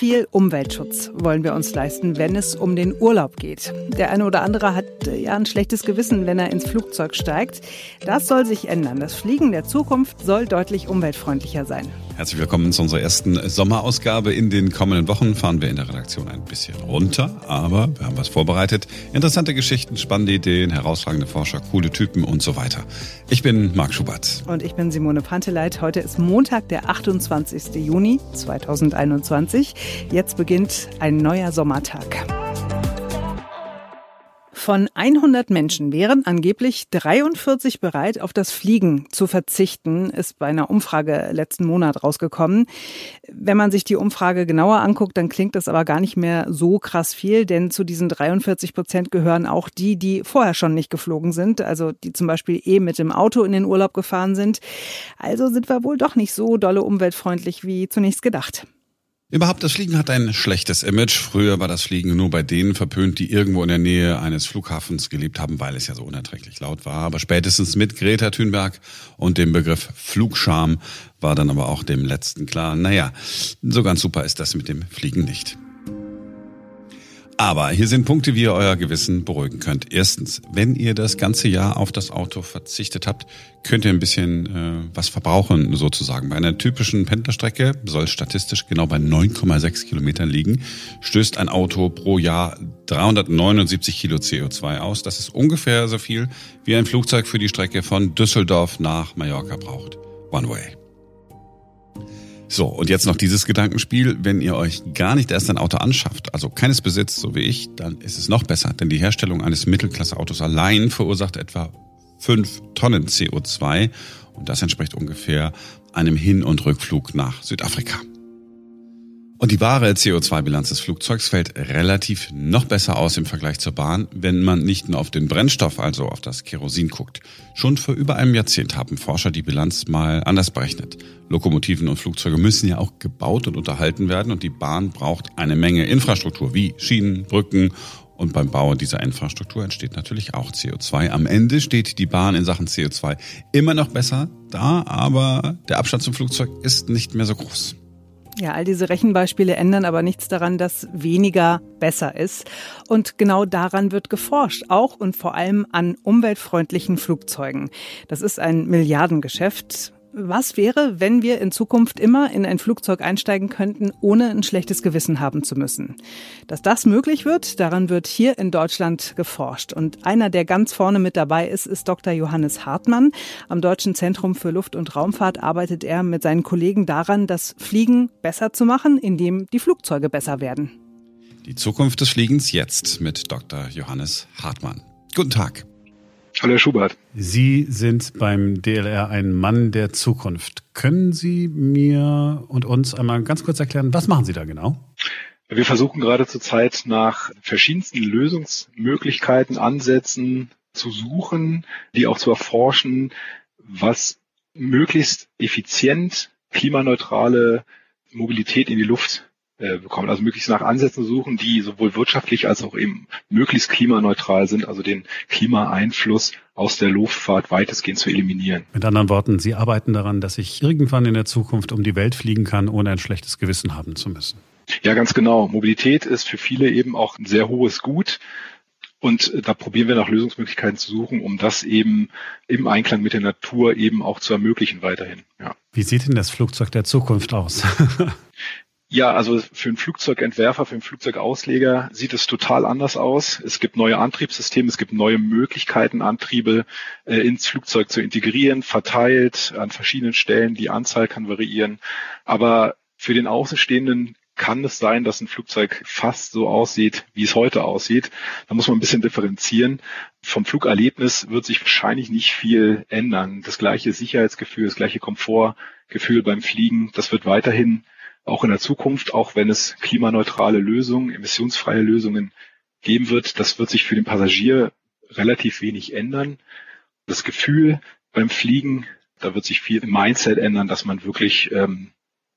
viel Umweltschutz wollen wir uns leisten, wenn es um den Urlaub geht? Der eine oder andere hat äh, ja ein schlechtes Gewissen, wenn er ins Flugzeug steigt. Das soll sich ändern. Das Fliegen der Zukunft soll deutlich umweltfreundlicher sein. Herzlich willkommen zu unserer ersten Sommerausgabe. In den kommenden Wochen fahren wir in der Redaktion ein bisschen runter, aber wir haben was vorbereitet. Interessante Geschichten, spannende Ideen, herausragende Forscher, coole Typen und so weiter. Ich bin Marc Schubert. Und ich bin Simone Panteleit. Heute ist Montag, der 28. Juni 2021. Jetzt beginnt ein neuer Sommertag. Von 100 Menschen wären angeblich 43 bereit, auf das Fliegen zu verzichten, ist bei einer Umfrage letzten Monat rausgekommen. Wenn man sich die Umfrage genauer anguckt, dann klingt das aber gar nicht mehr so krass viel, denn zu diesen 43 Prozent gehören auch die, die vorher schon nicht geflogen sind, also die zum Beispiel eh mit dem Auto in den Urlaub gefahren sind. Also sind wir wohl doch nicht so dolle umweltfreundlich wie zunächst gedacht. Überhaupt, das Fliegen hat ein schlechtes Image. Früher war das Fliegen nur bei denen verpönt, die irgendwo in der Nähe eines Flughafens gelebt haben, weil es ja so unerträglich laut war. Aber spätestens mit Greta Thunberg und dem Begriff Flugscham war dann aber auch dem Letzten klar, naja, so ganz super ist das mit dem Fliegen nicht. Aber hier sind Punkte, wie ihr euer Gewissen beruhigen könnt. Erstens, wenn ihr das ganze Jahr auf das Auto verzichtet habt, könnt ihr ein bisschen äh, was verbrauchen sozusagen. Bei einer typischen Pendlerstrecke soll statistisch genau bei 9,6 Kilometern liegen, stößt ein Auto pro Jahr 379 Kilo CO2 aus. Das ist ungefähr so viel, wie ein Flugzeug für die Strecke von Düsseldorf nach Mallorca braucht. One way. So, und jetzt noch dieses Gedankenspiel. Wenn ihr euch gar nicht erst ein Auto anschafft, also keines besitzt, so wie ich, dann ist es noch besser. Denn die Herstellung eines Mittelklasseautos allein verursacht etwa fünf Tonnen CO2. Und das entspricht ungefähr einem Hin- und Rückflug nach Südafrika. Und die wahre CO2-Bilanz des Flugzeugs fällt relativ noch besser aus im Vergleich zur Bahn, wenn man nicht nur auf den Brennstoff, also auf das Kerosin guckt. Schon vor über einem Jahrzehnt haben Forscher die Bilanz mal anders berechnet. Lokomotiven und Flugzeuge müssen ja auch gebaut und unterhalten werden und die Bahn braucht eine Menge Infrastruktur wie Schienen, Brücken und beim Bau dieser Infrastruktur entsteht natürlich auch CO2. Am Ende steht die Bahn in Sachen CO2 immer noch besser da, aber der Abstand zum Flugzeug ist nicht mehr so groß. Ja, all diese Rechenbeispiele ändern aber nichts daran, dass weniger besser ist. Und genau daran wird geforscht, auch und vor allem an umweltfreundlichen Flugzeugen. Das ist ein Milliardengeschäft. Was wäre, wenn wir in Zukunft immer in ein Flugzeug einsteigen könnten, ohne ein schlechtes Gewissen haben zu müssen? Dass das möglich wird, daran wird hier in Deutschland geforscht. Und einer, der ganz vorne mit dabei ist, ist Dr. Johannes Hartmann. Am Deutschen Zentrum für Luft- und Raumfahrt arbeitet er mit seinen Kollegen daran, das Fliegen besser zu machen, indem die Flugzeuge besser werden. Die Zukunft des Fliegens jetzt mit Dr. Johannes Hartmann. Guten Tag. Hallo Herr Schubert. Sie sind beim DLR ein Mann der Zukunft. Können Sie mir und uns einmal ganz kurz erklären, was machen Sie da genau? Wir versuchen gerade zurzeit nach verschiedensten Lösungsmöglichkeiten, Ansätzen zu suchen, die auch zu erforschen, was möglichst effizient klimaneutrale Mobilität in die Luft äh, bekommen. Also möglichst nach Ansätzen suchen, die sowohl wirtschaftlich als auch eben möglichst klimaneutral sind, also den Klimaeinfluss aus der Luftfahrt weitestgehend zu eliminieren. Mit anderen Worten, Sie arbeiten daran, dass ich irgendwann in der Zukunft um die Welt fliegen kann, ohne ein schlechtes Gewissen haben zu müssen. Ja, ganz genau. Mobilität ist für viele eben auch ein sehr hohes Gut. Und da probieren wir nach Lösungsmöglichkeiten zu suchen, um das eben im Einklang mit der Natur eben auch zu ermöglichen weiterhin. Ja. Wie sieht denn das Flugzeug der Zukunft aus? Ja, also für einen Flugzeugentwerfer, für einen Flugzeugausleger sieht es total anders aus. Es gibt neue Antriebssysteme, es gibt neue Möglichkeiten, Antriebe äh, ins Flugzeug zu integrieren, verteilt an verschiedenen Stellen. Die Anzahl kann variieren. Aber für den Außenstehenden kann es sein, dass ein Flugzeug fast so aussieht, wie es heute aussieht. Da muss man ein bisschen differenzieren. Vom Flugerlebnis wird sich wahrscheinlich nicht viel ändern. Das gleiche Sicherheitsgefühl, das gleiche Komfortgefühl beim Fliegen, das wird weiterhin auch in der Zukunft, auch wenn es klimaneutrale Lösungen, emissionsfreie Lösungen geben wird, das wird sich für den Passagier relativ wenig ändern. Das Gefühl beim Fliegen, da wird sich viel im Mindset ändern, dass man wirklich ähm,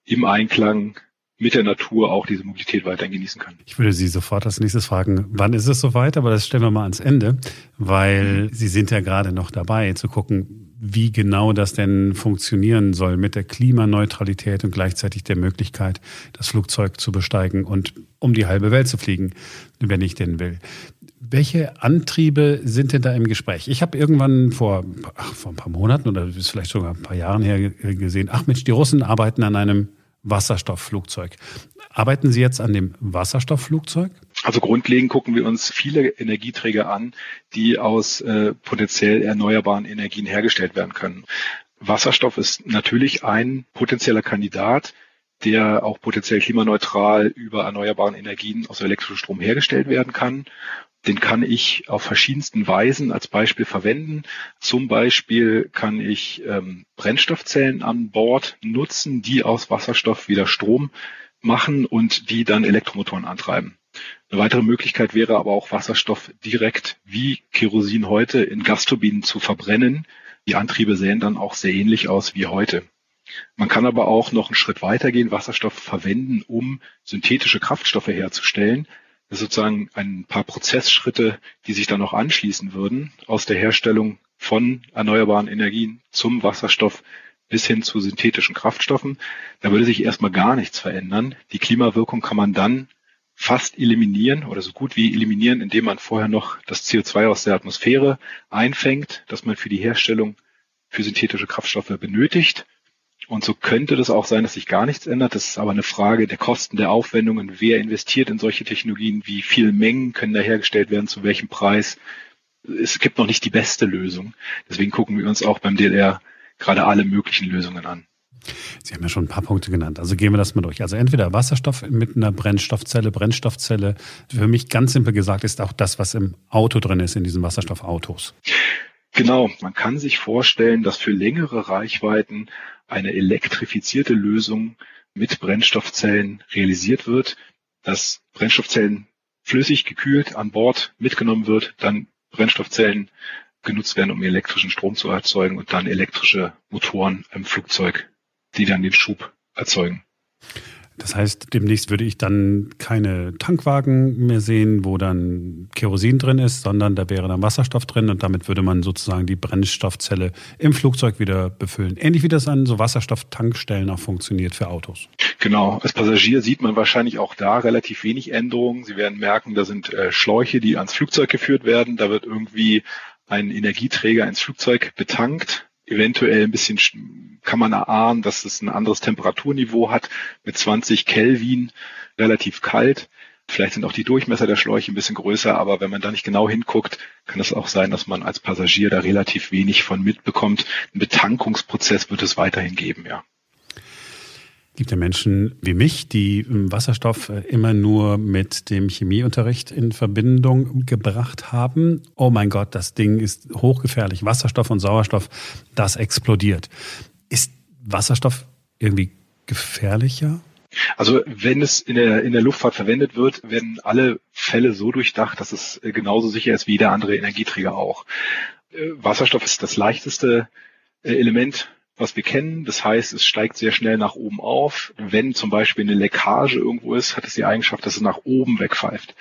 im Einklang mit der Natur auch diese Mobilität weiterhin genießen kann. Ich würde Sie sofort als nächstes fragen, wann ist es soweit? Aber das stellen wir mal ans Ende, weil Sie sind ja gerade noch dabei zu gucken, wie genau das denn funktionieren soll mit der Klimaneutralität und gleichzeitig der Möglichkeit, das Flugzeug zu besteigen und um die halbe Welt zu fliegen, wenn ich denn will. Welche Antriebe sind denn da im Gespräch? Ich habe irgendwann vor, ach, vor ein paar Monaten oder vielleicht sogar ein paar Jahren her gesehen, ach Mensch, die Russen arbeiten an einem Wasserstoffflugzeug. Arbeiten Sie jetzt an dem Wasserstoffflugzeug? Also grundlegend gucken wir uns viele Energieträger an, die aus äh, potenziell erneuerbaren Energien hergestellt werden können. Wasserstoff ist natürlich ein potenzieller Kandidat, der auch potenziell klimaneutral über erneuerbaren Energien aus elektrischem Strom hergestellt werden kann. Den kann ich auf verschiedensten Weisen als Beispiel verwenden. Zum Beispiel kann ich ähm, Brennstoffzellen an Bord nutzen, die aus Wasserstoff wieder Strom machen und die dann Elektromotoren antreiben. Eine weitere Möglichkeit wäre aber auch Wasserstoff direkt wie Kerosin heute in Gasturbinen zu verbrennen. Die Antriebe sehen dann auch sehr ähnlich aus wie heute. Man kann aber auch noch einen Schritt weitergehen, Wasserstoff verwenden, um synthetische Kraftstoffe herzustellen. Ist sozusagen ein paar Prozessschritte, die sich dann noch anschließen würden aus der Herstellung von erneuerbaren Energien zum Wasserstoff bis hin zu synthetischen Kraftstoffen. Da würde sich erstmal gar nichts verändern. Die Klimawirkung kann man dann fast eliminieren oder so gut wie eliminieren, indem man vorher noch das CO2 aus der Atmosphäre einfängt, das man für die Herstellung für synthetische Kraftstoffe benötigt. Und so könnte das auch sein, dass sich gar nichts ändert. Das ist aber eine Frage der Kosten, der Aufwendungen. Wer investiert in solche Technologien? Wie viele Mengen können da hergestellt werden? Zu welchem Preis? Es gibt noch nicht die beste Lösung. Deswegen gucken wir uns auch beim DLR gerade alle möglichen Lösungen an. Sie haben ja schon ein paar Punkte genannt. Also gehen wir das mal durch. Also entweder Wasserstoff mit einer Brennstoffzelle. Brennstoffzelle, für mich ganz simpel gesagt, ist auch das, was im Auto drin ist, in diesen Wasserstoffautos. Genau, man kann sich vorstellen, dass für längere Reichweiten eine elektrifizierte Lösung mit Brennstoffzellen realisiert wird, dass Brennstoffzellen flüssig gekühlt an Bord mitgenommen wird, dann Brennstoffzellen genutzt werden, um elektrischen Strom zu erzeugen und dann elektrische Motoren im Flugzeug, die dann den Schub erzeugen. Das heißt, demnächst würde ich dann keine Tankwagen mehr sehen, wo dann Kerosin drin ist, sondern da wäre dann Wasserstoff drin und damit würde man sozusagen die Brennstoffzelle im Flugzeug wieder befüllen. Ähnlich wie das an so Wasserstofftankstellen auch funktioniert für Autos. Genau. Als Passagier sieht man wahrscheinlich auch da relativ wenig Änderungen. Sie werden merken, da sind äh, Schläuche, die ans Flugzeug geführt werden. Da wird irgendwie ein Energieträger ins Flugzeug betankt eventuell ein bisschen kann man erahnen, dass es ein anderes Temperaturniveau hat mit 20 Kelvin, relativ kalt. Vielleicht sind auch die Durchmesser der Schläuche ein bisschen größer, aber wenn man da nicht genau hinguckt, kann es auch sein, dass man als Passagier da relativ wenig von mitbekommt. Ein Betankungsprozess wird es weiterhin geben, ja gibt ja Menschen wie mich, die Wasserstoff äh, immer nur mit dem Chemieunterricht in Verbindung gebracht haben. Oh mein Gott, das Ding ist hochgefährlich. Wasserstoff und Sauerstoff, das explodiert. Ist Wasserstoff irgendwie gefährlicher? Also wenn es in der, in der Luftfahrt verwendet wird, werden alle Fälle so durchdacht, dass es äh, genauso sicher ist wie jeder andere Energieträger auch. Äh, Wasserstoff ist das leichteste Element was wir kennen. Das heißt, es steigt sehr schnell nach oben auf. Wenn zum Beispiel eine Leckage irgendwo ist, hat es die Eigenschaft, dass es nach oben wegpfeift.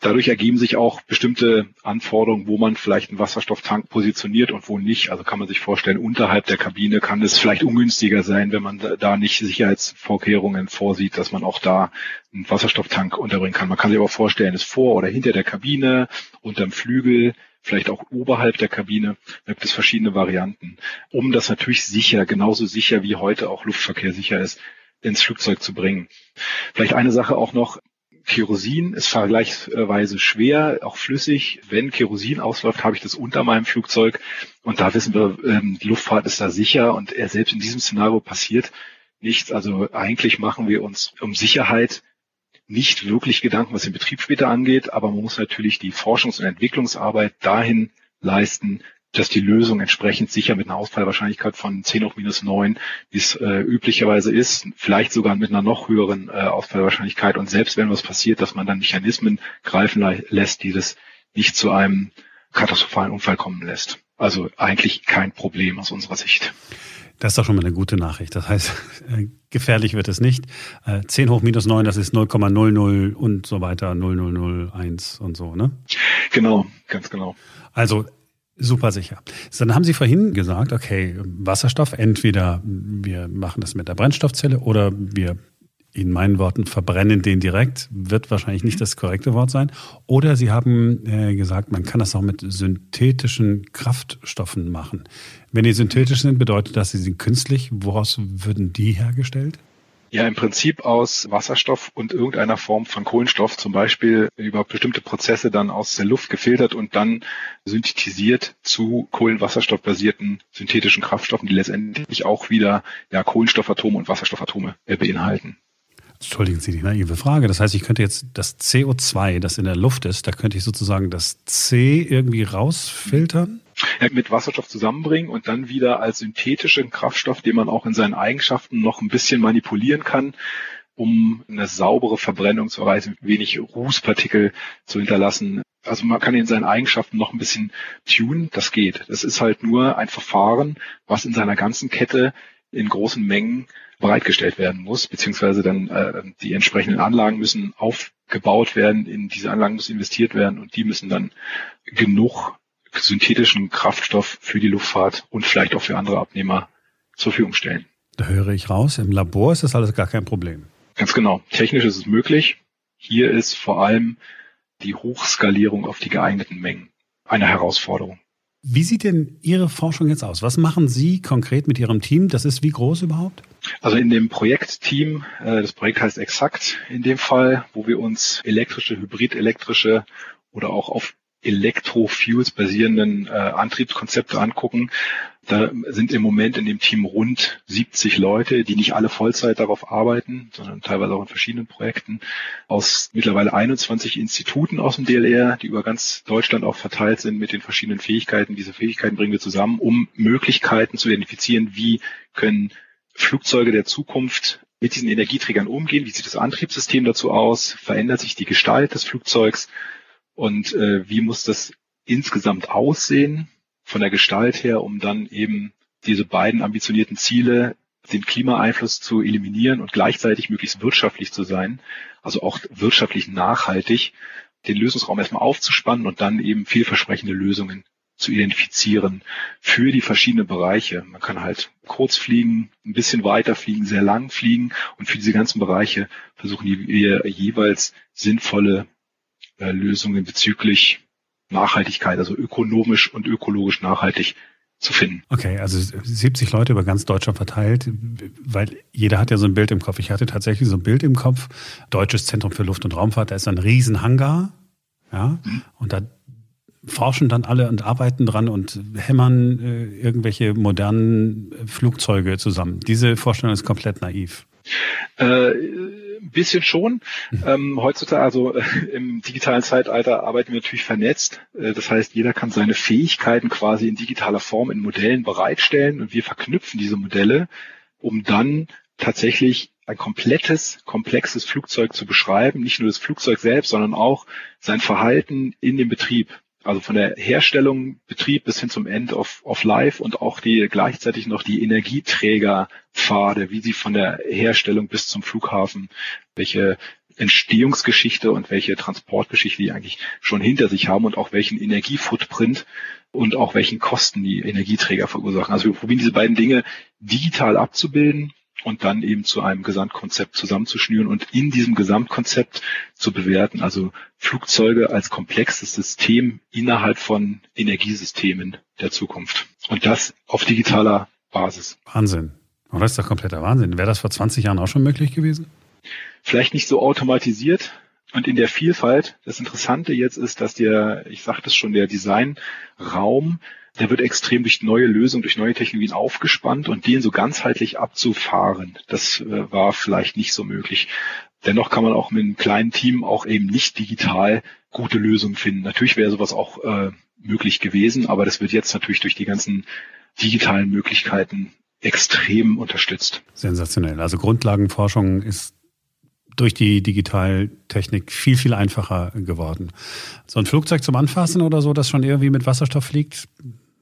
Dadurch ergeben sich auch bestimmte Anforderungen, wo man vielleicht einen Wasserstofftank positioniert und wo nicht. Also kann man sich vorstellen, unterhalb der Kabine kann es vielleicht ungünstiger sein, wenn man da nicht Sicherheitsvorkehrungen vorsieht, dass man auch da einen Wasserstofftank unterbringen kann. Man kann sich aber vorstellen, es vor oder hinter der Kabine, unterm Flügel, vielleicht auch oberhalb der Kabine. Da gibt es verschiedene Varianten, um das natürlich sicher, genauso sicher wie heute auch Luftverkehr sicher ist, ins Flugzeug zu bringen. Vielleicht eine Sache auch noch. Kerosin ist vergleichsweise schwer, auch flüssig. Wenn Kerosin ausläuft, habe ich das unter meinem Flugzeug. Und da wissen wir, ähm, die Luftfahrt ist da sicher und selbst in diesem Szenario passiert nichts. Also eigentlich machen wir uns um Sicherheit nicht wirklich Gedanken, was den Betrieb später angeht, aber man muss natürlich die Forschungs- und Entwicklungsarbeit dahin leisten, dass die Lösung entsprechend sicher mit einer Ausfallwahrscheinlichkeit von 10 hoch minus 9, wie es äh, üblicherweise ist, vielleicht sogar mit einer noch höheren äh, Ausfallwahrscheinlichkeit und selbst wenn was passiert, dass man dann Mechanismen greifen lässt, die das nicht zu einem katastrophalen Unfall kommen lässt. Also eigentlich kein Problem aus unserer Sicht. Das ist doch schon mal eine gute Nachricht. Das heißt, äh, gefährlich wird es nicht. 10 äh, hoch minus 9, das ist 0,00 und so weiter, 0001 und so, ne? Genau, ganz genau. Also Super sicher. Dann haben Sie vorhin gesagt, okay, Wasserstoff, entweder wir machen das mit der Brennstoffzelle oder wir in meinen Worten verbrennen den direkt, wird wahrscheinlich nicht das korrekte Wort sein. Oder Sie haben äh, gesagt, man kann das auch mit synthetischen Kraftstoffen machen. Wenn die synthetisch sind, bedeutet das, sie sind künstlich. Woraus würden die hergestellt? Ja, im Prinzip aus Wasserstoff und irgendeiner Form von Kohlenstoff, zum Beispiel über bestimmte Prozesse dann aus der Luft gefiltert und dann synthetisiert zu kohlenwasserstoffbasierten synthetischen Kraftstoffen, die letztendlich auch wieder ja, Kohlenstoffatome und Wasserstoffatome äh, beinhalten. Entschuldigen Sie die naive Frage. Das heißt, ich könnte jetzt das CO2, das in der Luft ist, da könnte ich sozusagen das C irgendwie rausfiltern? Ja, mit Wasserstoff zusammenbringen und dann wieder als synthetischen Kraftstoff, den man auch in seinen Eigenschaften noch ein bisschen manipulieren kann, um eine saubere Verbrennung zu erreichen, wenig Rußpartikel zu hinterlassen. Also man kann in seinen Eigenschaften noch ein bisschen tunen, das geht. Das ist halt nur ein Verfahren, was in seiner ganzen Kette in großen Mengen bereitgestellt werden muss, beziehungsweise dann äh, die entsprechenden Anlagen müssen aufgebaut werden, in diese Anlagen muss investiert werden und die müssen dann genug synthetischen Kraftstoff für die Luftfahrt und vielleicht auch für andere Abnehmer zur Verfügung stellen. Da höre ich raus, im Labor ist das alles gar kein Problem. Ganz genau. Technisch ist es möglich. Hier ist vor allem die Hochskalierung auf die geeigneten Mengen eine Herausforderung. Wie sieht denn Ihre Forschung jetzt aus? Was machen Sie konkret mit Ihrem Team? Das ist wie groß überhaupt? Also in dem Projektteam, äh, das Projekt heißt Exakt in dem Fall, wo wir uns elektrische, hybrid-elektrische oder auch auf Elektrofuels basierenden äh, Antriebskonzepte angucken. Da sind im Moment in dem Team rund 70 Leute, die nicht alle Vollzeit darauf arbeiten, sondern teilweise auch in verschiedenen Projekten aus mittlerweile 21 Instituten aus dem DLR, die über ganz Deutschland auch verteilt sind mit den verschiedenen Fähigkeiten. Diese Fähigkeiten bringen wir zusammen, um Möglichkeiten zu identifizieren, wie können Flugzeuge der Zukunft mit diesen Energieträgern umgehen? Wie sieht das Antriebssystem dazu aus? Verändert sich die Gestalt des Flugzeugs? Und äh, wie muss das insgesamt aussehen von der Gestalt her, um dann eben diese beiden ambitionierten Ziele, den Klimaeinfluss zu eliminieren und gleichzeitig möglichst wirtschaftlich zu sein, also auch wirtschaftlich nachhaltig, den Lösungsraum erstmal aufzuspannen und dann eben vielversprechende Lösungen zu identifizieren für die verschiedenen Bereiche. Man kann halt kurz fliegen, ein bisschen weiter fliegen, sehr lang fliegen und für diese ganzen Bereiche versuchen wir jeweils sinnvolle äh, Lösungen bezüglich Nachhaltigkeit, also ökonomisch und ökologisch nachhaltig zu finden. Okay, also 70 Leute über ganz Deutschland verteilt, weil jeder hat ja so ein Bild im Kopf. Ich hatte tatsächlich so ein Bild im Kopf. Deutsches Zentrum für Luft- und Raumfahrt, da ist ein Riesenhangar. Ja, mhm. und da forschen dann alle und arbeiten dran und hämmern äh, irgendwelche modernen Flugzeuge zusammen. Diese Vorstellung ist komplett naiv. Äh, bisschen schon. Mhm. Ähm, heutzutage, also äh, im digitalen Zeitalter, arbeiten wir natürlich vernetzt. Äh, das heißt, jeder kann seine Fähigkeiten quasi in digitaler Form in Modellen bereitstellen und wir verknüpfen diese Modelle, um dann tatsächlich ein komplettes, komplexes Flugzeug zu beschreiben. Nicht nur das Flugzeug selbst, sondern auch sein Verhalten in dem Betrieb. Also von der Herstellung, Betrieb bis hin zum End of, of Life und auch die gleichzeitig noch die Energieträgerpfade, wie sie von der Herstellung bis zum Flughafen, welche Entstehungsgeschichte und welche Transportgeschichte die eigentlich schon hinter sich haben und auch welchen Energiefootprint und auch welchen Kosten die Energieträger verursachen. Also wir probieren diese beiden Dinge digital abzubilden und dann eben zu einem Gesamtkonzept zusammenzuschnüren und in diesem Gesamtkonzept zu bewerten. Also Flugzeuge als komplexes System innerhalb von Energiesystemen der Zukunft. Und das auf digitaler Basis. Wahnsinn. Und das ist doch kompletter Wahnsinn. Wäre das vor 20 Jahren auch schon möglich gewesen? Vielleicht nicht so automatisiert, und in der Vielfalt, das Interessante jetzt ist, dass der, ich sagte es schon, der Designraum der wird extrem durch neue Lösungen, durch neue Technologien aufgespannt und den so ganzheitlich abzufahren, das äh, war vielleicht nicht so möglich. Dennoch kann man auch mit einem kleinen Team auch eben nicht digital gute Lösungen finden. Natürlich wäre sowas auch äh, möglich gewesen, aber das wird jetzt natürlich durch die ganzen digitalen Möglichkeiten extrem unterstützt. Sensationell. Also Grundlagenforschung ist durch die Digitaltechnik viel, viel einfacher geworden. So ein Flugzeug zum Anfassen oder so, das schon irgendwie mit Wasserstoff fliegt,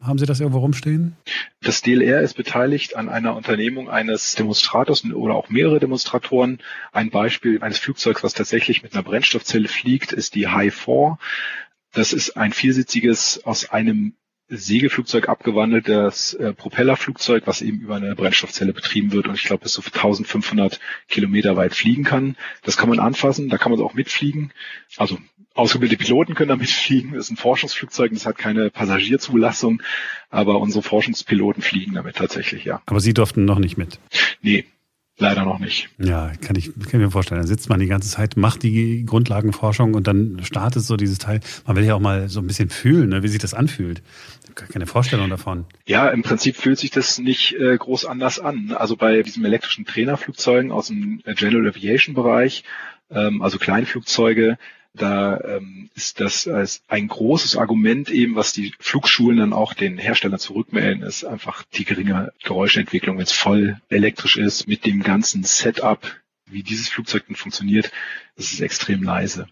haben Sie das irgendwo rumstehen? Das DLR ist beteiligt an einer Unternehmung eines Demonstrators oder auch mehrere Demonstratoren. Ein Beispiel eines Flugzeugs, was tatsächlich mit einer Brennstoffzelle fliegt, ist die High 4. Das ist ein viersitziges aus einem Segelflugzeug abgewandelt, das äh, Propellerflugzeug, was eben über eine Brennstoffzelle betrieben wird und ich glaube bis zu 1500 Kilometer weit fliegen kann. Das kann man anfassen, da kann man auch mitfliegen. Also ausgebildete Piloten können damit fliegen. Das ist ein Forschungsflugzeug, das hat keine Passagierzulassung, aber unsere Forschungspiloten fliegen damit tatsächlich, ja. Aber Sie durften noch nicht mit? Nee, Leider noch nicht. Ja, kann ich, kann ich mir vorstellen. Da sitzt man die ganze Zeit, macht die Grundlagenforschung und dann startet so dieses Teil. Man will ja auch mal so ein bisschen fühlen, ne, wie sich das anfühlt. Keine Vorstellung davon. Ja, im Prinzip fühlt sich das nicht äh, groß anders an. Also bei diesem elektrischen Trainerflugzeugen aus dem General Aviation Bereich, ähm, also Kleinflugzeuge, da ähm, ist das als ein großes Argument eben, was die Flugschulen dann auch den Herstellern zurückmelden, ist einfach die geringe Geräuschentwicklung, wenn es voll elektrisch ist, mit dem ganzen Setup, wie dieses Flugzeug denn funktioniert, das ist extrem leise.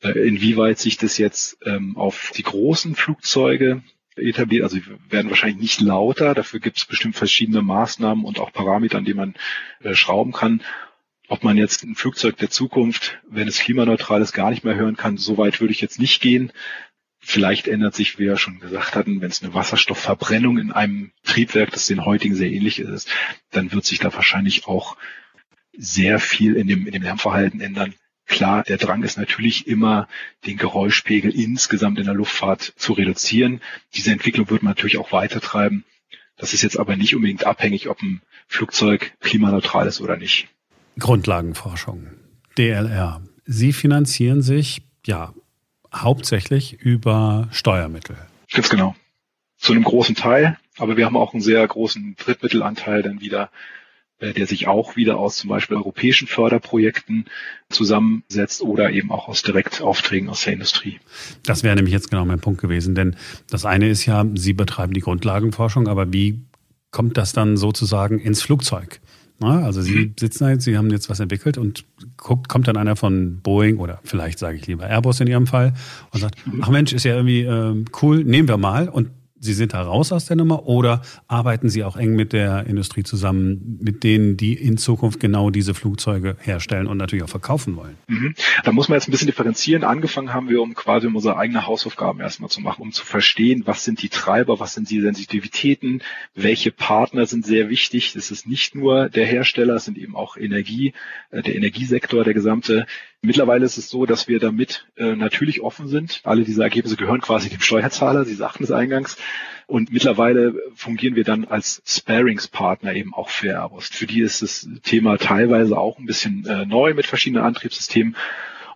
Äh, inwieweit sich das jetzt ähm, auf die großen Flugzeuge etabliert, also werden wahrscheinlich nicht lauter, dafür gibt es bestimmt verschiedene Maßnahmen und auch Parameter, an denen man äh, schrauben kann ob man jetzt ein Flugzeug der Zukunft, wenn es klimaneutral ist, gar nicht mehr hören kann, so weit würde ich jetzt nicht gehen. Vielleicht ändert sich, wie wir schon gesagt hatten, wenn es eine Wasserstoffverbrennung in einem Triebwerk, das den heutigen sehr ähnlich ist, dann wird sich da wahrscheinlich auch sehr viel in dem, in dem Lärmverhalten ändern. Klar, der Drang ist natürlich immer, den Geräuschpegel insgesamt in der Luftfahrt zu reduzieren. Diese Entwicklung wird man natürlich auch weitertreiben. Das ist jetzt aber nicht unbedingt abhängig, ob ein Flugzeug klimaneutral ist oder nicht. Grundlagenforschung, DLR. Sie finanzieren sich ja hauptsächlich über Steuermittel. Ganz genau. Zu einem großen Teil, aber wir haben auch einen sehr großen Drittmittelanteil dann wieder, äh, der sich auch wieder aus zum Beispiel europäischen Förderprojekten zusammensetzt oder eben auch aus Direktaufträgen aus der Industrie. Das wäre nämlich jetzt genau mein Punkt gewesen, denn das eine ist ja, Sie betreiben die Grundlagenforschung, aber wie kommt das dann sozusagen ins Flugzeug? Also Sie sitzen da jetzt, Sie haben jetzt was entwickelt und guckt, kommt dann einer von Boeing oder vielleicht sage ich lieber Airbus in Ihrem Fall und sagt, ach Mensch, ist ja irgendwie äh, cool, nehmen wir mal. Und Sie sind da raus aus der Nummer oder arbeiten Sie auch eng mit der Industrie zusammen, mit denen, die in Zukunft genau diese Flugzeuge herstellen und natürlich auch verkaufen wollen? Mhm. Da muss man jetzt ein bisschen differenzieren. Angefangen haben wir, um quasi unsere eigene Hausaufgaben erstmal zu machen, um zu verstehen, was sind die Treiber, was sind die Sensitivitäten, welche Partner sind sehr wichtig. Es ist nicht nur der Hersteller, es sind eben auch Energie, äh, der Energiesektor, der gesamte Mittlerweile ist es so, dass wir damit äh, natürlich offen sind. Alle diese Ergebnisse gehören quasi dem Steuerzahler. Sie sagten es eingangs. Und mittlerweile fungieren wir dann als Sparingspartner eben auch für Airbus. Für die ist das Thema teilweise auch ein bisschen äh, neu mit verschiedenen Antriebssystemen.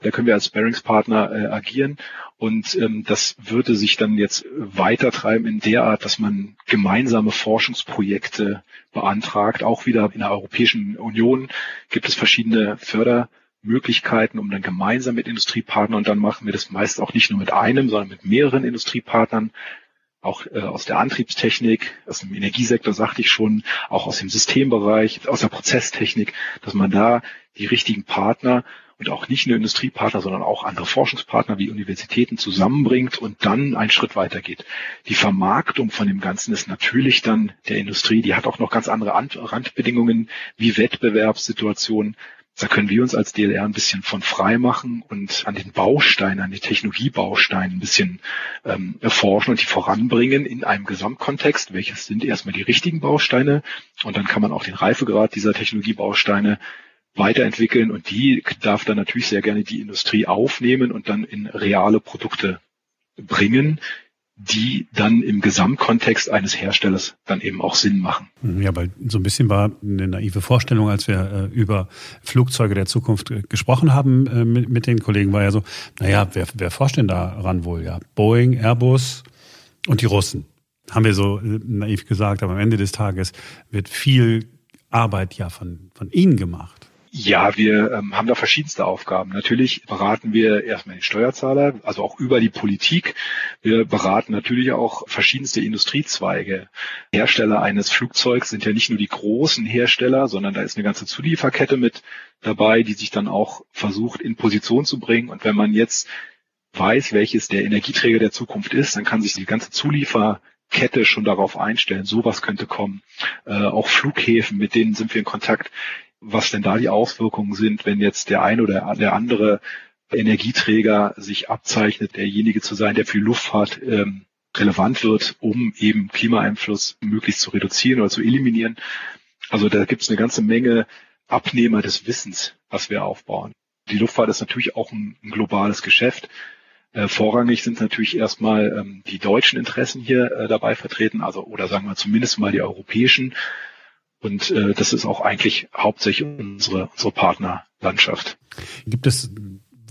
Da können wir als Sparingspartner äh, agieren. Und ähm, das würde sich dann jetzt weitertreiben in der Art, dass man gemeinsame Forschungsprojekte beantragt. Auch wieder in der Europäischen Union gibt es verschiedene Förder Möglichkeiten, um dann gemeinsam mit Industriepartnern, und dann machen wir das meist auch nicht nur mit einem, sondern mit mehreren Industriepartnern, auch äh, aus der Antriebstechnik, aus dem Energiesektor sagte ich schon, auch aus dem Systembereich, aus der Prozesstechnik, dass man da die richtigen Partner und auch nicht nur Industriepartner, sondern auch andere Forschungspartner wie Universitäten zusammenbringt und dann einen Schritt weitergeht. Die Vermarktung von dem Ganzen ist natürlich dann der Industrie, die hat auch noch ganz andere Randbedingungen wie Wettbewerbssituationen. Da können wir uns als DLR ein bisschen von frei machen und an den Bausteinen, an den Technologiebausteinen ein bisschen ähm, erforschen und die voranbringen in einem Gesamtkontext. Welches sind erstmal die richtigen Bausteine? Und dann kann man auch den Reifegrad dieser Technologiebausteine weiterentwickeln und die darf dann natürlich sehr gerne die Industrie aufnehmen und dann in reale Produkte bringen, die dann im Gesamtkontext eines Herstellers dann eben auch Sinn machen. Ja, weil so ein bisschen war eine naive Vorstellung, als wir äh, über Flugzeuge der Zukunft äh, gesprochen haben äh, mit, den Kollegen, war ja so, naja, wer, wer forscht denn daran wohl? Ja, Boeing, Airbus und die Russen. Haben wir so naiv gesagt, aber am Ende des Tages wird viel Arbeit ja von, von Ihnen gemacht. Ja, wir ähm, haben da verschiedenste Aufgaben. Natürlich beraten wir erstmal den Steuerzahler, also auch über die Politik. Wir beraten natürlich auch verschiedenste Industriezweige. Hersteller eines Flugzeugs sind ja nicht nur die großen Hersteller, sondern da ist eine ganze Zulieferkette mit dabei, die sich dann auch versucht, in Position zu bringen. Und wenn man jetzt weiß, welches der Energieträger der Zukunft ist, dann kann sich die ganze Zulieferkette schon darauf einstellen, sowas könnte kommen. Äh, auch Flughäfen, mit denen sind wir in Kontakt was denn da die Auswirkungen sind, wenn jetzt der ein oder der andere Energieträger sich abzeichnet, derjenige zu sein, der für Luftfahrt ähm, relevant wird, um eben Klimaeinfluss möglichst zu reduzieren oder zu eliminieren. Also da gibt es eine ganze Menge Abnehmer des Wissens, was wir aufbauen. Die Luftfahrt ist natürlich auch ein, ein globales Geschäft. Äh, vorrangig sind natürlich erstmal ähm, die deutschen Interessen hier äh, dabei vertreten, also oder sagen wir zumindest mal die europäischen. Und äh, das ist auch eigentlich hauptsächlich unsere, unsere Partnerlandschaft. Gibt es,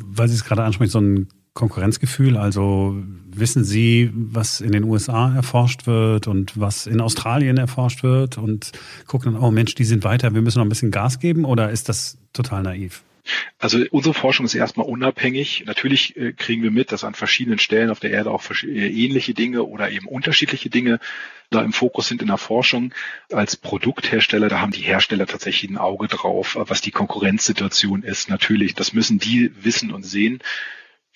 weil Sie es gerade ansprechen, so ein Konkurrenzgefühl? Also wissen Sie, was in den USA erforscht wird und was in Australien erforscht wird und gucken dann, oh Mensch, die sind weiter, wir müssen noch ein bisschen Gas geben oder ist das total naiv? Also unsere Forschung ist erstmal unabhängig. Natürlich äh, kriegen wir mit, dass an verschiedenen Stellen auf der Erde auch äh, ähnliche Dinge oder eben unterschiedliche Dinge da im Fokus sind in der Forschung. Als Produkthersteller, da haben die Hersteller tatsächlich ein Auge drauf, was die Konkurrenzsituation ist. Natürlich, das müssen die wissen und sehen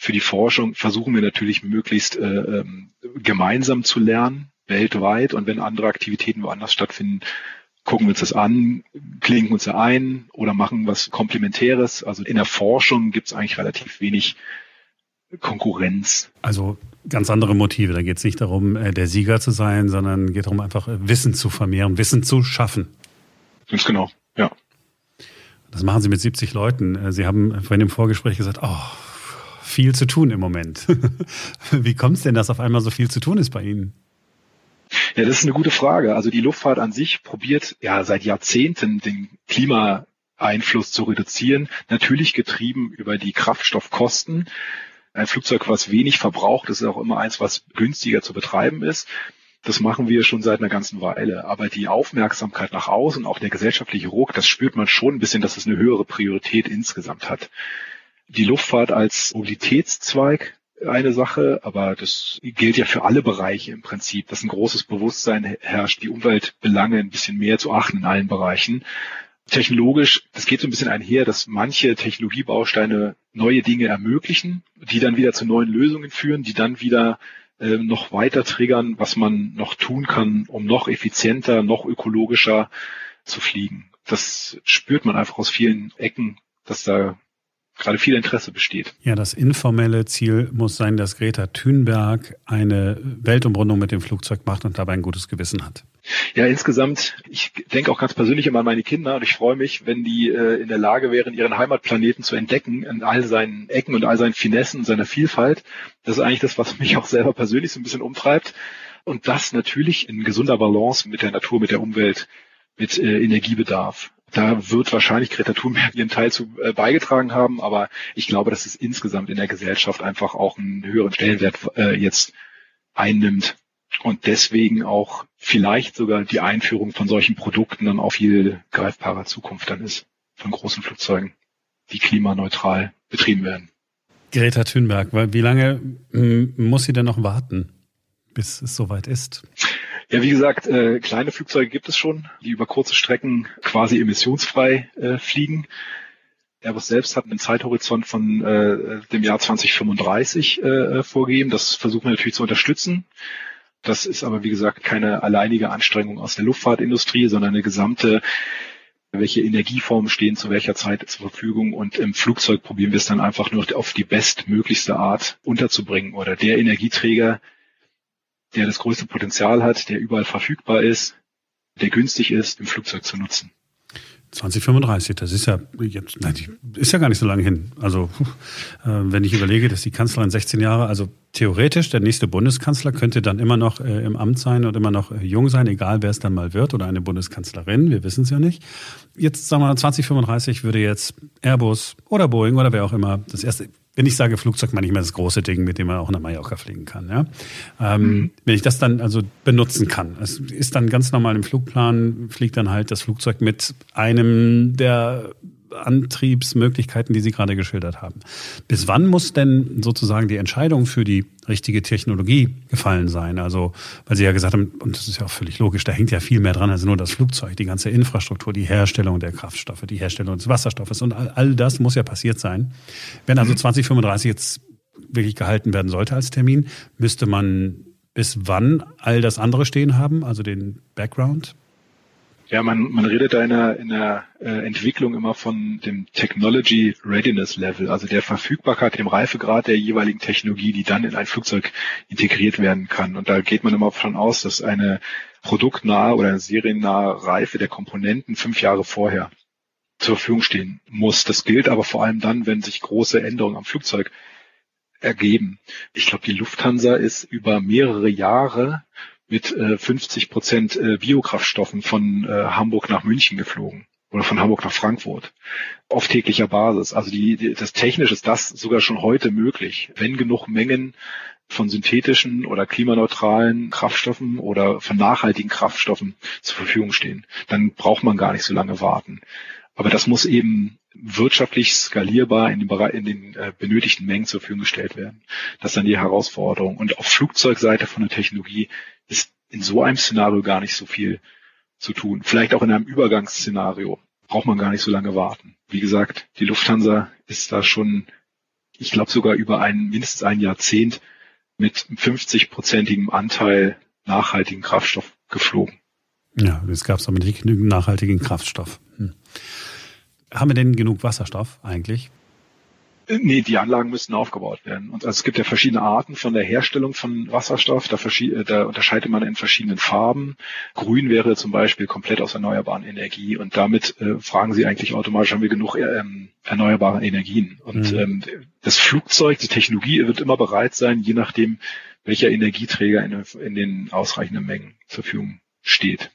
für die Forschung versuchen wir natürlich möglichst äh, ähm, gemeinsam zu lernen, weltweit. Und wenn andere Aktivitäten woanders stattfinden, gucken wir uns das an, klinken uns da ein oder machen was Komplementäres. Also in der Forschung gibt es eigentlich relativ wenig Konkurrenz. Also ganz andere Motive. Da geht es nicht darum, äh, der Sieger zu sein, sondern geht darum, einfach äh, Wissen zu vermehren, Wissen zu schaffen. Ganz genau, ja. Das machen Sie mit 70 Leuten. Äh, Sie haben vorhin im Vorgespräch gesagt, oh, viel zu tun im Moment. Wie kommt es denn, dass auf einmal so viel zu tun ist bei Ihnen? Ja, das ist eine gute Frage. Also die Luftfahrt an sich probiert ja seit Jahrzehnten den Klimaeinfluss zu reduzieren. Natürlich getrieben über die Kraftstoffkosten. Ein Flugzeug, was wenig verbraucht, ist auch immer eins, was günstiger zu betreiben ist. Das machen wir schon seit einer ganzen Weile. Aber die Aufmerksamkeit nach außen, auch der gesellschaftliche Ruck, das spürt man schon ein bisschen, dass es eine höhere Priorität insgesamt hat die Luftfahrt als Mobilitätszweig eine Sache, aber das gilt ja für alle Bereiche im Prinzip, dass ein großes Bewusstsein herrscht, die Umweltbelange ein bisschen mehr zu achten in allen Bereichen. Technologisch, das geht so ein bisschen einher, dass manche Technologiebausteine neue Dinge ermöglichen, die dann wieder zu neuen Lösungen führen, die dann wieder äh, noch weiter triggern, was man noch tun kann, um noch effizienter, noch ökologischer zu fliegen. Das spürt man einfach aus vielen Ecken, dass da gerade viel Interesse besteht. Ja, das informelle Ziel muss sein, dass Greta Thunberg eine Weltumrundung mit dem Flugzeug macht und dabei ein gutes Gewissen hat. Ja, insgesamt, ich denke auch ganz persönlich immer an meine Kinder und ich freue mich, wenn die äh, in der Lage wären, ihren Heimatplaneten zu entdecken in all seinen Ecken und all seinen Finessen und seiner Vielfalt. Das ist eigentlich das, was mich auch selber persönlich so ein bisschen umtreibt. Und das natürlich in gesunder Balance mit der Natur, mit der Umwelt, mit äh, Energiebedarf. Da wird wahrscheinlich Greta Thunberg ihren Teil zu äh, beigetragen haben, aber ich glaube, dass es insgesamt in der Gesellschaft einfach auch einen höheren Stellenwert äh, jetzt einnimmt und deswegen auch vielleicht sogar die Einführung von solchen Produkten dann auch viel greifbarer Zukunft dann ist von großen Flugzeugen, die klimaneutral betrieben werden. Greta Thunberg, wie lange muss sie denn noch warten, bis es soweit ist? Ja, wie gesagt, äh, kleine Flugzeuge gibt es schon, die über kurze Strecken quasi emissionsfrei äh, fliegen. Airbus selbst hat einen Zeithorizont von äh, dem Jahr 2035 äh, vorgegeben. Das versuchen wir natürlich zu unterstützen. Das ist aber, wie gesagt, keine alleinige Anstrengung aus der Luftfahrtindustrie, sondern eine gesamte, welche Energieformen stehen zu welcher Zeit zur Verfügung. Und im Flugzeug probieren wir es dann einfach nur auf die bestmöglichste Art unterzubringen oder der Energieträger, der das größte Potenzial hat, der überall verfügbar ist, der günstig ist, im Flugzeug zu nutzen. 2035, das ist ja jetzt, nein, ist ja gar nicht so lange hin. Also äh, wenn ich überlege, dass die Kanzlerin 16 Jahre, also theoretisch der nächste Bundeskanzler könnte dann immer noch äh, im Amt sein und immer noch äh, jung sein, egal wer es dann mal wird oder eine Bundeskanzlerin, wir wissen es ja nicht. Jetzt sagen wir 2035 würde jetzt Airbus oder Boeing oder wer auch immer das erste wenn ich sage Flugzeug, meine ich immer das große Ding, mit dem man auch nach Mallorca fliegen kann. Ja? Ähm, mhm. Wenn ich das dann also benutzen kann. Es ist dann ganz normal im Flugplan, fliegt dann halt das Flugzeug mit einem der Antriebsmöglichkeiten, die Sie gerade geschildert haben. Bis wann muss denn sozusagen die Entscheidung für die richtige Technologie gefallen sein? Also, weil Sie ja gesagt haben, und das ist ja auch völlig logisch, da hängt ja viel mehr dran als nur das Flugzeug, die ganze Infrastruktur, die Herstellung der Kraftstoffe, die Herstellung des Wasserstoffes und all, all das muss ja passiert sein. Wenn also 2035 mhm. jetzt wirklich gehalten werden sollte als Termin, müsste man bis wann all das andere stehen haben, also den Background? Ja, man, man redet da in der, in der äh, Entwicklung immer von dem Technology Readiness Level, also der Verfügbarkeit, dem Reifegrad der jeweiligen Technologie, die dann in ein Flugzeug integriert werden kann. Und da geht man immer davon aus, dass eine produktnahe oder eine seriennahe Reife der Komponenten fünf Jahre vorher zur Verfügung stehen muss. Das gilt aber vor allem dann, wenn sich große Änderungen am Flugzeug ergeben. Ich glaube, die Lufthansa ist über mehrere Jahre mit äh, 50 Prozent äh, Biokraftstoffen von äh, Hamburg nach München geflogen oder von Hamburg nach Frankfurt auf täglicher Basis. Also die, die, das technisch ist das sogar schon heute möglich, wenn genug Mengen von synthetischen oder klimaneutralen Kraftstoffen oder von nachhaltigen Kraftstoffen zur Verfügung stehen. Dann braucht man gar nicht so lange warten. Aber das muss eben wirtschaftlich skalierbar in den, Bereich, in den äh, benötigten Mengen zur Verfügung gestellt werden. Das ist dann die Herausforderung. Und auf Flugzeugseite von der Technologie ist in so einem Szenario gar nicht so viel zu tun. Vielleicht auch in einem Übergangsszenario braucht man gar nicht so lange warten. Wie gesagt, die Lufthansa ist da schon, ich glaube sogar über ein mindestens ein Jahrzehnt mit 50-prozentigem Anteil nachhaltigen Kraftstoff geflogen. Ja, es gab aber nicht genügend nachhaltigen Kraftstoff. Hm. Haben wir denn genug Wasserstoff eigentlich? Nee, die Anlagen müssen aufgebaut werden. Und also es gibt ja verschiedene Arten von der Herstellung von Wasserstoff. Da, da, unterscheidet man in verschiedenen Farben. Grün wäre zum Beispiel komplett aus erneuerbaren Energie. Und damit äh, fragen Sie eigentlich automatisch, haben wir genug ähm, erneuerbare Energien? Und mhm. ähm, das Flugzeug, die Technologie wird immer bereit sein, je nachdem, welcher Energieträger in, in den ausreichenden Mengen zur Verfügung steht.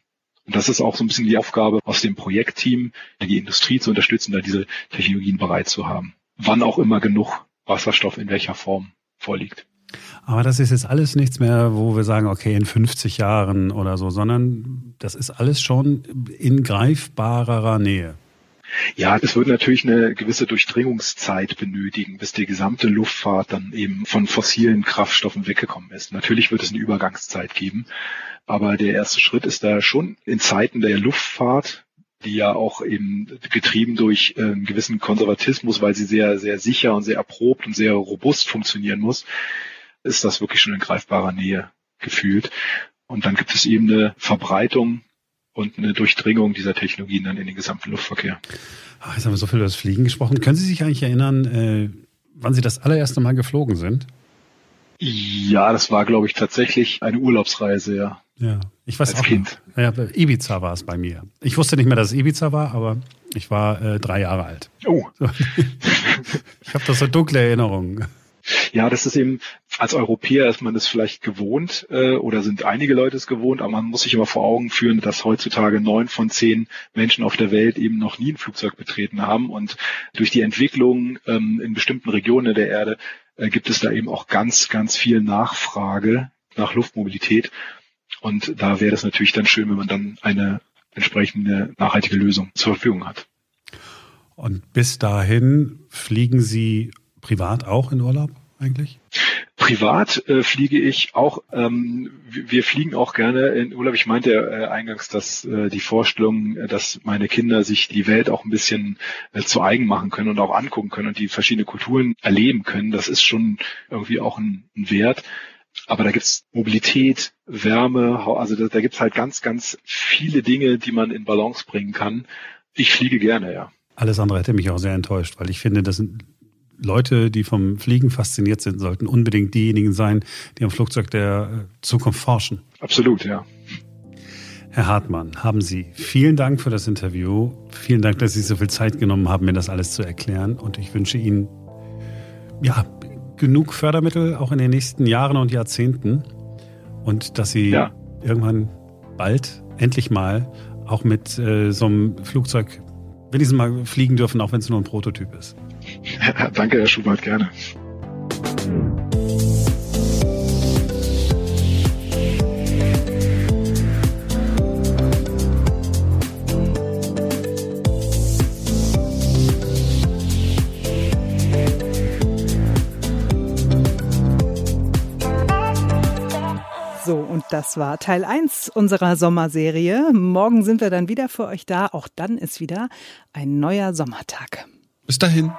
Und das ist auch so ein bisschen die Aufgabe aus dem Projektteam, die Industrie zu unterstützen, da diese Technologien bereit zu haben. Wann auch immer genug Wasserstoff in welcher Form vorliegt. Aber das ist jetzt alles nichts mehr, wo wir sagen, okay, in 50 Jahren oder so, sondern das ist alles schon in greifbarer Nähe. Ja, es wird natürlich eine gewisse Durchdringungszeit benötigen, bis die gesamte Luftfahrt dann eben von fossilen Kraftstoffen weggekommen ist. Natürlich wird es eine Übergangszeit geben, aber der erste Schritt ist da schon in Zeiten der Luftfahrt, die ja auch eben getrieben durch einen gewissen Konservatismus, weil sie sehr, sehr sicher und sehr erprobt und sehr robust funktionieren muss, ist das wirklich schon in greifbarer Nähe gefühlt. Und dann gibt es eben eine Verbreitung und eine Durchdringung dieser Technologien dann in den gesamten Luftverkehr. Ach, jetzt haben wir so viel über das Fliegen gesprochen. Können Sie sich eigentlich erinnern, äh, wann Sie das allererste Mal geflogen sind? Ja, das war, glaube ich, tatsächlich eine Urlaubsreise, ja. Ja, ich weiß Als auch. Kind. Ja, Ibiza war es bei mir. Ich wusste nicht mehr, dass es Ibiza war, aber ich war äh, drei Jahre alt. Oh. ich habe das so dunkle Erinnerungen. Ja, das ist eben, als Europäer ist man das vielleicht gewohnt äh, oder sind einige Leute es gewohnt, aber man muss sich immer vor Augen führen, dass heutzutage neun von zehn Menschen auf der Welt eben noch nie ein Flugzeug betreten haben und durch die Entwicklung ähm, in bestimmten Regionen der Erde äh, gibt es da eben auch ganz, ganz viel Nachfrage nach Luftmobilität und da wäre es natürlich dann schön, wenn man dann eine entsprechende nachhaltige Lösung zur Verfügung hat. Und bis dahin fliegen Sie privat auch in Urlaub eigentlich? Privat äh, fliege ich auch, ähm, wir fliegen auch gerne in Urlaub. Ich meinte äh, eingangs, dass äh, die Vorstellung, äh, dass meine Kinder sich die Welt auch ein bisschen äh, zu eigen machen können und auch angucken können und die verschiedene Kulturen erleben können, das ist schon irgendwie auch ein, ein Wert. Aber da gibt's Mobilität, Wärme, also da, da gibt's halt ganz, ganz viele Dinge, die man in Balance bringen kann. Ich fliege gerne, ja. Alles andere hätte mich auch sehr enttäuscht, weil ich finde, das sind Leute, die vom Fliegen fasziniert sind, sollten unbedingt diejenigen sein, die am Flugzeug der äh, Zukunft forschen. Absolut, ja. Herr Hartmann, haben Sie vielen Dank für das Interview. Vielen Dank, dass Sie so viel Zeit genommen haben, mir das alles zu erklären. Und ich wünsche Ihnen ja, genug Fördermittel auch in den nächsten Jahren und Jahrzehnten und dass sie ja. irgendwann bald endlich mal auch mit äh, so einem Flugzeug wenigstens mal fliegen dürfen, auch wenn es nur ein Prototyp ist. Danke, Herr Schubert, gerne. Das war Teil 1 unserer Sommerserie. Morgen sind wir dann wieder für euch da. Auch dann ist wieder ein neuer Sommertag. Bis dahin.